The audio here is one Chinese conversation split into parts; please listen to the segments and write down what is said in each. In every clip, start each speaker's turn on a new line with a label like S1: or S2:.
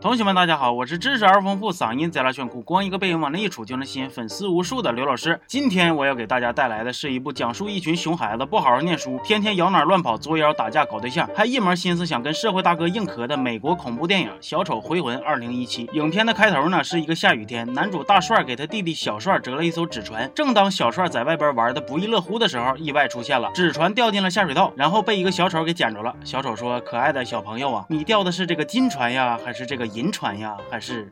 S1: 同学们，大家好，我是知识而丰富、嗓音贼拉炫酷、光一个背影往那一杵就能吸引粉丝无数的刘老师。今天我要给大家带来的是一部讲述一群熊孩子不好好念书，天天摇哪乱跑、作妖、打架、搞对象，还一门心思想跟社会大哥硬磕的美国恐怖电影《小丑回魂二零一七》。影片的开头呢是一个下雨天，男主大帅给他弟弟小帅折了一艘纸船。正当小帅在外边玩的不亦乐乎的时候，意外出现了，纸船掉进了下水道，然后被一个小丑给捡着了。小丑说：“可爱的小朋友啊，你掉的是这个金船呀，还是这个银船呀？”还是，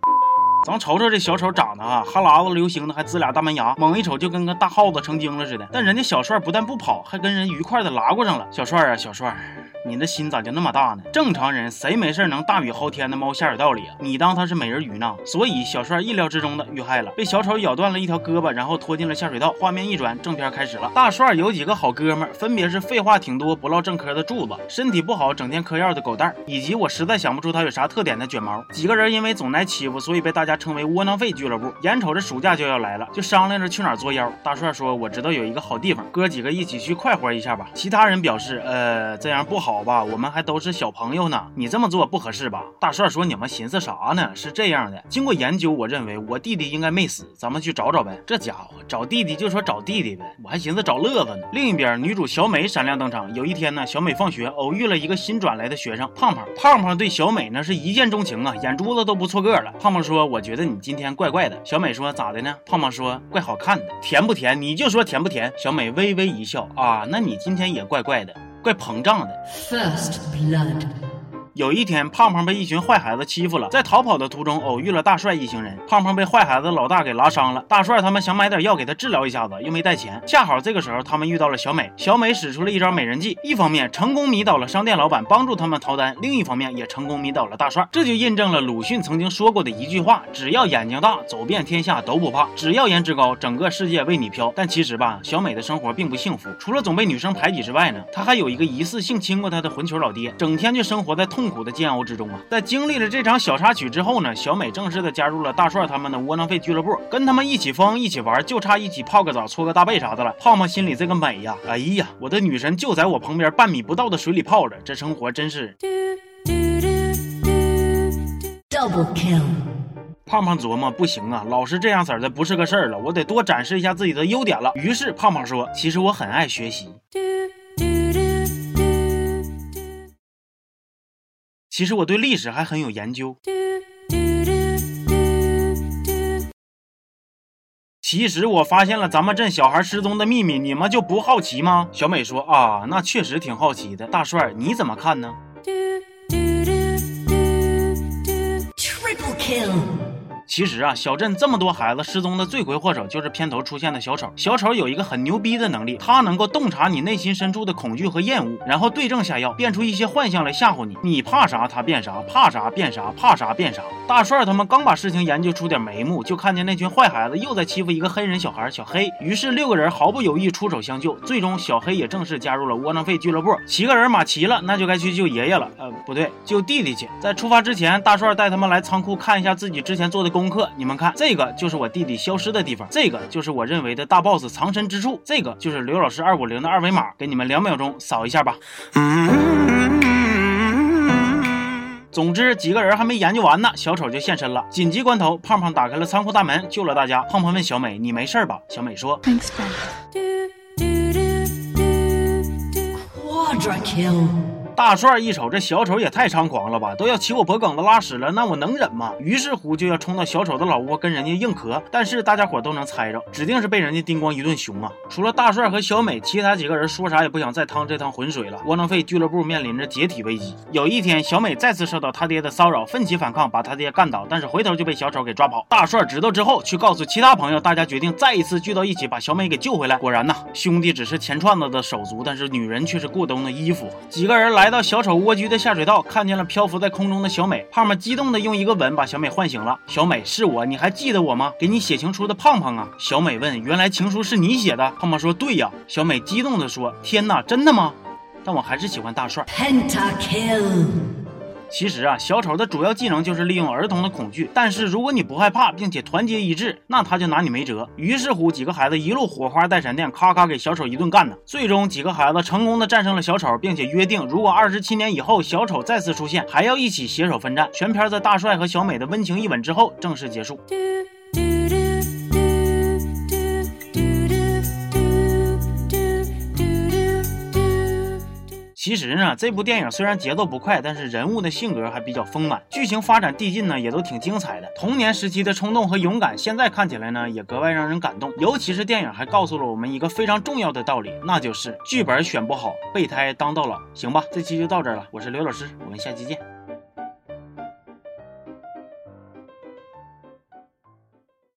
S1: 咱瞅瞅这小丑长得啊，哈喇子流星的，还呲俩大门牙，猛一瞅就跟个大耗子成精了似的。但人家小帅不但不跑，还跟人愉快的拉过上了。小帅啊，小帅。你的心咋就那么大呢？正常人谁没事能大雨嚎天的猫下水道里啊？你当他是美人鱼呢？所以小帅意料之中的遇害了，被小丑咬断了一条胳膊，然后拖进了下水道。画面一转，正片开始了。大帅有几个好哥们，分别是废话挺多、不唠正嗑的柱子，身体不好、整天嗑药的狗蛋，以及我实在想不出他有啥特点的卷毛。几个人因为总挨欺负，所以被大家称为窝囊废俱乐部。眼瞅着暑假就要来了，就商量着去哪儿作妖。大帅说：“我知道有一个好地方，哥几个一起去快活一下吧。”其他人表示：“呃，这样不好好吧？我们还……”都是小朋友呢，你这么做不合适吧？大帅说：“你们寻思啥呢？是这样的，经过研究，我认为我弟弟应该没死，咱们去找找呗。”这家伙找弟弟就说找弟弟呗，我还寻思找乐子呢。另一边，女主小美闪亮登场。有一天呢，小美放学偶遇了一个新转来的学生胖胖。胖胖对小美呢是一见钟情啊，眼珠子都不错个了。胖胖说：“我觉得你今天怪怪的。”小美说：“咋的呢？”胖胖说：“怪好看的，甜不甜？你就说甜不甜。”小美微微一笑：“啊，那你今天也怪怪的。”怪膨胀的。First blood. 有一天，胖胖被一群坏孩子欺负了，在逃跑的途中偶遇了大帅一行人。胖胖被坏孩子老大给拉伤了，大帅他们想买点药给他治疗一下子，又没带钱。恰好这个时候，他们遇到了小美。小美使出了一招美人计，一方面成功迷倒了商店老板，帮助他们逃单；另一方面也成功迷倒了大帅。这就印证了鲁迅曾经说过的一句话：只要眼睛大，走遍天下都不怕；只要颜值高，整个世界为你飘。但其实吧，小美的生活并不幸福，除了总被女生排挤之外呢，她还有一个疑似性侵过她的混球老爹，整天就生活在痛苦的煎熬之中啊。在经历了这场小插曲之后呢，小美正式的加入了大帅他们的窝囊废俱乐部，跟他们一起疯一起玩，就差一起泡个澡、搓个大背啥的了。胖胖心里这个美呀，哎呀，我的女神就在我旁边半米不到的水里泡着，这生活真是。Double kill。胖胖琢磨，不行啊，老是这样色的不是个事儿了，我得多展示一下自己的优点了。于是胖胖说，其实我很爱学习。其实我对历史还很有研究。其实我发现了咱们镇小孩失踪的秘密，你们就不好奇吗？小美说啊，那确实挺好奇的。大帅你怎么看呢？其实啊，小镇这么多孩子失踪的罪魁祸首就是片头出现的小丑。小丑有一个很牛逼的能力，他能够洞察你内心深处的恐惧和厌恶，然后对症下药，变出一些幻象来吓唬你。你怕啥他变啥，怕啥变啥，怕啥变啥。大帅他们刚把事情研究出点眉目，就看见那群坏孩子又在欺负一个黑人小孩小黑。于是六个人毫不犹豫出手相救，最终小黑也正式加入了窝囊废俱乐部。七个人马齐了，那就该去救爷爷了。呃，不对，救弟弟去。在出发之前，大帅带他们来仓库看一下自己之前做的工功课。你们看，这个就是我弟弟消失的地方，这个就是我认为的大 boss 藏身之处，这个就是刘老师二五零的二维码，给你们两秒钟扫一下吧。总之，几个人还没研究完呢，小丑就现身了。紧急关头，胖胖打开了仓库大门，救了大家。胖胖问小美：“你没事吧？”小美说：“Thanks, Quadra 大帅一瞅，这小丑也太猖狂了吧，都要骑我脖梗子拉屎了，那我能忍吗？于是乎就要冲到小丑的老窝跟人家硬磕。但是大家伙都能猜着，指定是被人家叮咣一顿熊啊！除了大帅和小美，其他几个人说啥也不想再趟这趟浑水了。窝囊废俱乐部面临着解体危机。有一天，小美再次受到他爹的骚扰，奋起反抗，把他爹干倒，但是回头就被小丑给抓跑。大帅知道之后，去告诉其他朋友，大家决定再一次聚到一起，把小美给救回来。果然呐，兄弟只是钱串子的手足，但是女人却是过冬的衣服。几个人来。来到小丑蜗居的下水道，看见了漂浮在空中的小美。胖胖激动的用一个吻把小美唤醒了。小美，是我，你还记得我吗？给你写情书的胖胖啊！小美问：“原来情书是你写的？”胖胖说：“对呀。”小美激动的说：“天哪，真的吗？但我还是喜欢大帅。”其实啊，小丑的主要技能就是利用儿童的恐惧，但是如果你不害怕，并且团结一致，那他就拿你没辙。于是乎，几个孩子一路火花带闪电，咔咔给小丑一顿干呢。最终，几个孩子成功的战胜了小丑，并且约定，如果二十七年以后小丑再次出现，还要一起携手奋战。全片在大帅和小美的温情一吻之后正式结束。其实呢，这部电影虽然节奏不快，但是人物的性格还比较丰满，剧情发展递进呢也都挺精彩的。童年时期的冲动和勇敢，现在看起来呢也格外让人感动。尤其是电影还告诉了我们一个非常重要的道理，那就是剧本选不好，备胎当到老。行吧，这期就到这儿了，我是刘老师，我们下期见。